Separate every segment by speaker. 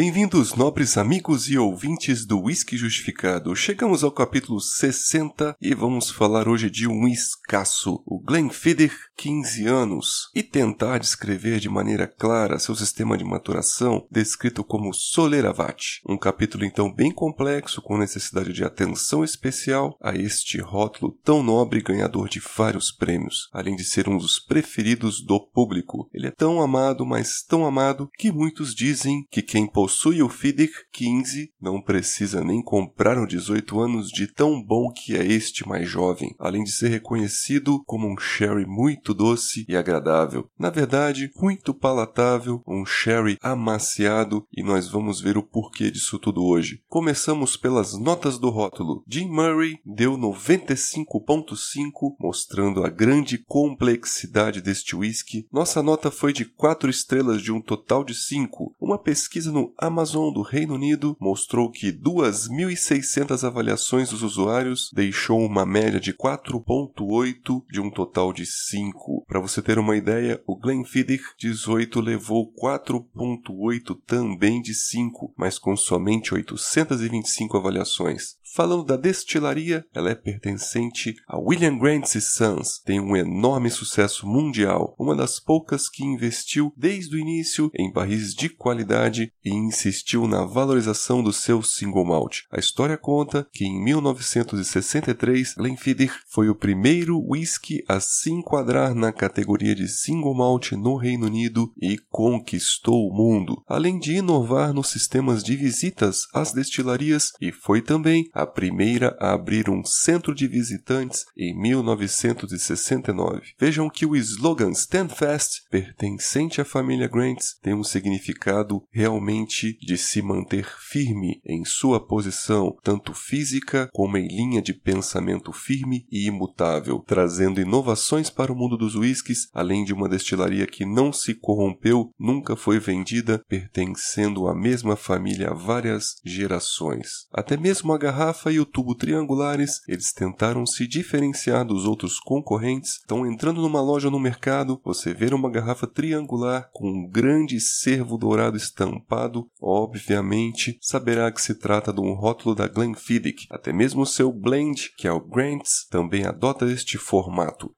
Speaker 1: Bem-vindos, nobres amigos e ouvintes do Whisky Justificado. Chegamos ao capítulo 60 e vamos falar hoje de um escasso, o Glenfiddich 15 anos, e tentar descrever de maneira clara seu sistema de maturação, descrito como Soleravat. Um capítulo então bem complexo, com necessidade de atenção especial a este rótulo tão nobre ganhador de vários prêmios, além de ser um dos preferidos do público. Ele é tão amado, mas tão amado, que muitos dizem que quem possui o FIDIC 15 não precisa nem comprar um 18 anos de tão bom que é este mais jovem, além de ser reconhecido como um sherry muito doce e agradável. Na verdade, muito palatável, um sherry amaciado e nós vamos ver o porquê disso tudo hoje. Começamos pelas notas do rótulo. Jim Murray deu 95.5, mostrando a grande complexidade deste whisky. Nossa nota foi de 4 estrelas de um total de 5. Uma pesquisa no Amazon do Reino Unido mostrou que 2.600 avaliações dos usuários deixou uma média de 4.8 de um total de 5. Para você ter uma ideia, o Glenfiddich 18 levou 4.8 também de 5, mas com somente 825 avaliações. Falando da destilaria, ela é pertencente a William Grant Sons, tem um enorme sucesso mundial, uma das poucas que investiu desde o início em barris de qualidade e insistiu na valorização do seu single malt. A história conta que em 1963 Glenfiddich foi o primeiro whisky a se enquadrar na categoria de single malt no Reino Unido e conquistou o mundo, além de inovar nos sistemas de visitas às destilarias e foi também a primeira a abrir um centro de visitantes em 1969. Vejam que o slogan Stand Fast, pertencente à família Grants, tem um significado realmente de se manter firme em sua posição, tanto física como em linha de pensamento firme e imutável, trazendo inovações para o mundo dos whiskies, além de uma destilaria que não se corrompeu, nunca foi vendida, pertencendo à mesma família há várias gerações. Até mesmo a garrafa e o tubo triangulares, eles tentaram se diferenciar dos outros concorrentes. Então, entrando numa loja no mercado, você vê uma garrafa triangular com um grande cervo dourado estampado, obviamente saberá que se trata de um rótulo da Glenfiddich. Até mesmo seu blend, que é o Grants, também adota este formato.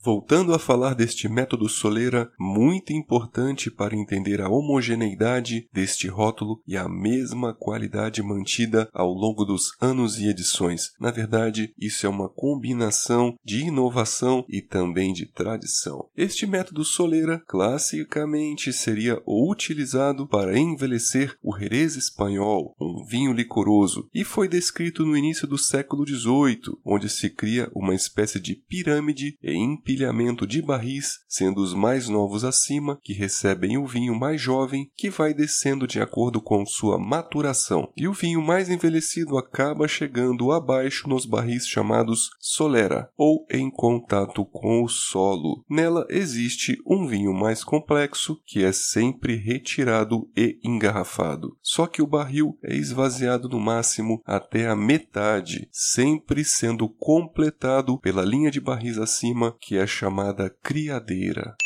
Speaker 1: Voltando a falar deste método soleira, muito importante para entender a homogeneidade deste rótulo e a mesma qualidade mantida ao longo dos anos e edições. Na verdade, isso é uma combinação de inovação e também de tradição. Este método soleira classicamente seria utilizado para envelhecer o Jerez espanhol, um vinho licoroso, e foi descrito no início do século XVIII, onde se cria uma espécie de pirâmide e empilhamento de barris, sendo os mais novos acima, que recebem o vinho mais jovem, que vai descendo de acordo com sua maturação, e o vinho mais envelhecido acaba chegando abaixo nos barris chamados solera, ou em contato com o solo. Nela existe um vinho mais complexo, que é sempre retirado e engarrafado. Só que o barril é esvaziado no máximo até a metade, sempre sendo completado pela linha de barris acima, que é chamada criadeira.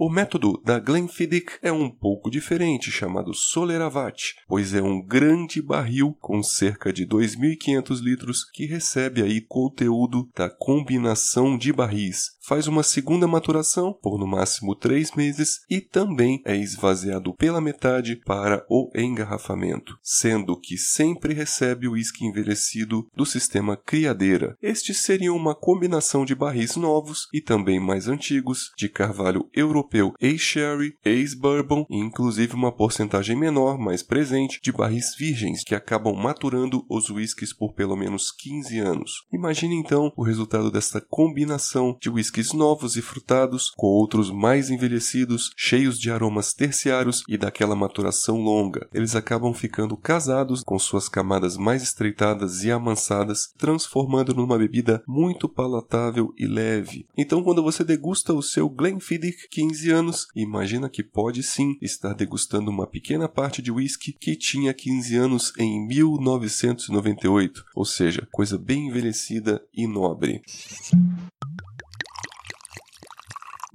Speaker 1: O método da Glenfiddich é um pouco diferente, chamado Soleravat, pois é um grande barril com cerca de 2.500 litros que recebe aí conteúdo da combinação de barris, faz uma segunda maturação por no máximo três meses e também é esvaziado pela metade para o engarrafamento, sendo que sempre recebe o uísque envelhecido do sistema criadeira. Estes seriam uma combinação de barris novos e também mais antigos, de carvalho europeu ex-sherry, ex-bourbon e inclusive uma porcentagem menor, mais presente, de barris virgens que acabam maturando os whiskies por pelo menos 15 anos. Imagine então o resultado desta combinação de whiskies novos e frutados, com outros mais envelhecidos, cheios de aromas terciários e daquela maturação longa. Eles acabam ficando casados com suas camadas mais estreitadas e amansadas, transformando numa bebida muito palatável e leve. Então, quando você degusta o seu Glenfiddich 15 anos, imagina que pode sim estar degustando uma pequena parte de whisky que tinha 15 anos em 1998, ou seja, coisa bem envelhecida e nobre.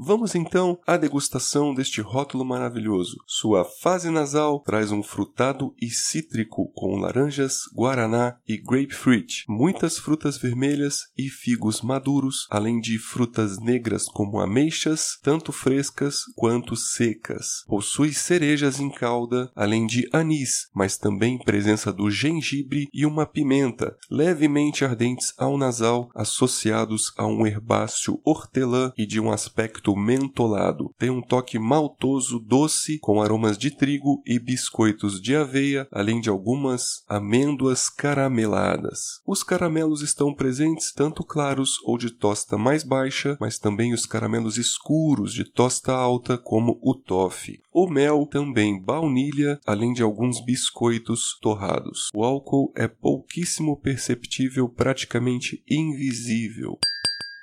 Speaker 1: Vamos então à degustação deste rótulo maravilhoso. Sua fase nasal traz um frutado e cítrico com laranjas, guaraná e grapefruit, muitas frutas vermelhas e figos maduros, além de frutas negras como ameixas, tanto frescas quanto secas. Possui cerejas em calda, além de anis, mas também presença do gengibre e uma pimenta, levemente ardentes ao nasal, associados a um herbáceo hortelã e de um aspecto mentolado. Tem um toque maltoso doce com aromas de trigo e biscoitos de aveia, além de algumas amêndoas carameladas. Os caramelos estão presentes tanto claros ou de tosta mais baixa, mas também os caramelos escuros de tosta alta, como o toffee. O mel também baunilha, além de alguns biscoitos torrados. O álcool é pouquíssimo perceptível, praticamente invisível.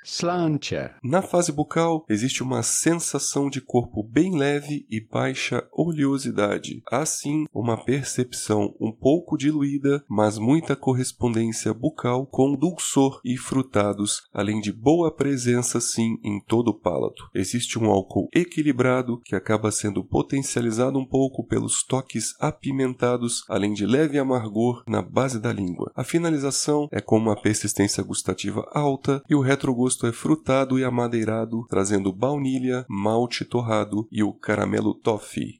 Speaker 1: Slantia. Na fase bucal, existe uma sensação de corpo bem leve e baixa oleosidade. Assim, uma percepção um pouco diluída, mas muita correspondência bucal com dulçor e frutados, além de boa presença sim em todo o palato. Existe um álcool equilibrado que acaba sendo potencializado um pouco pelos toques apimentados, além de leve amargor na base da língua. A finalização é com uma persistência gustativa alta e o retrogosto gosto é frutado e amadeirado, trazendo baunilha, malte torrado e o caramelo toffee.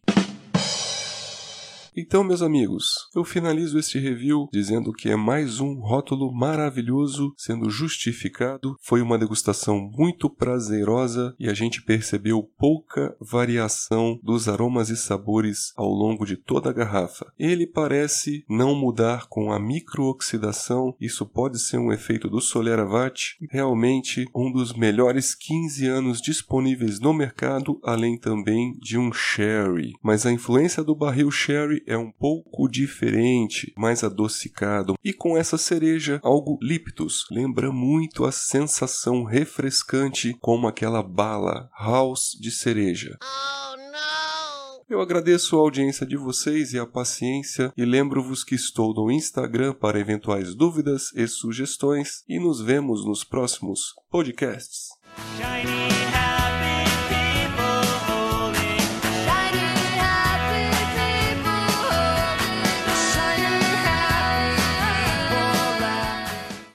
Speaker 1: Então, meus amigos, eu finalizo este review dizendo que é mais um rótulo maravilhoso sendo justificado. Foi uma degustação muito prazerosa e a gente percebeu pouca variação dos aromas e sabores ao longo de toda a garrafa. Ele parece não mudar com a microoxidação, isso pode ser um efeito do Soleravat. Realmente um dos melhores 15 anos disponíveis no mercado, além também de um sherry. Mas a influência do barril sherry é um pouco diferente, mais adocicado. E com essa cereja, algo líptus, lembra muito a sensação refrescante como aquela bala house de cereja. Oh, eu agradeço a audiência de vocês e a paciência e lembro-vos que estou no Instagram para eventuais dúvidas e sugestões e nos vemos nos próximos podcasts. Shiny.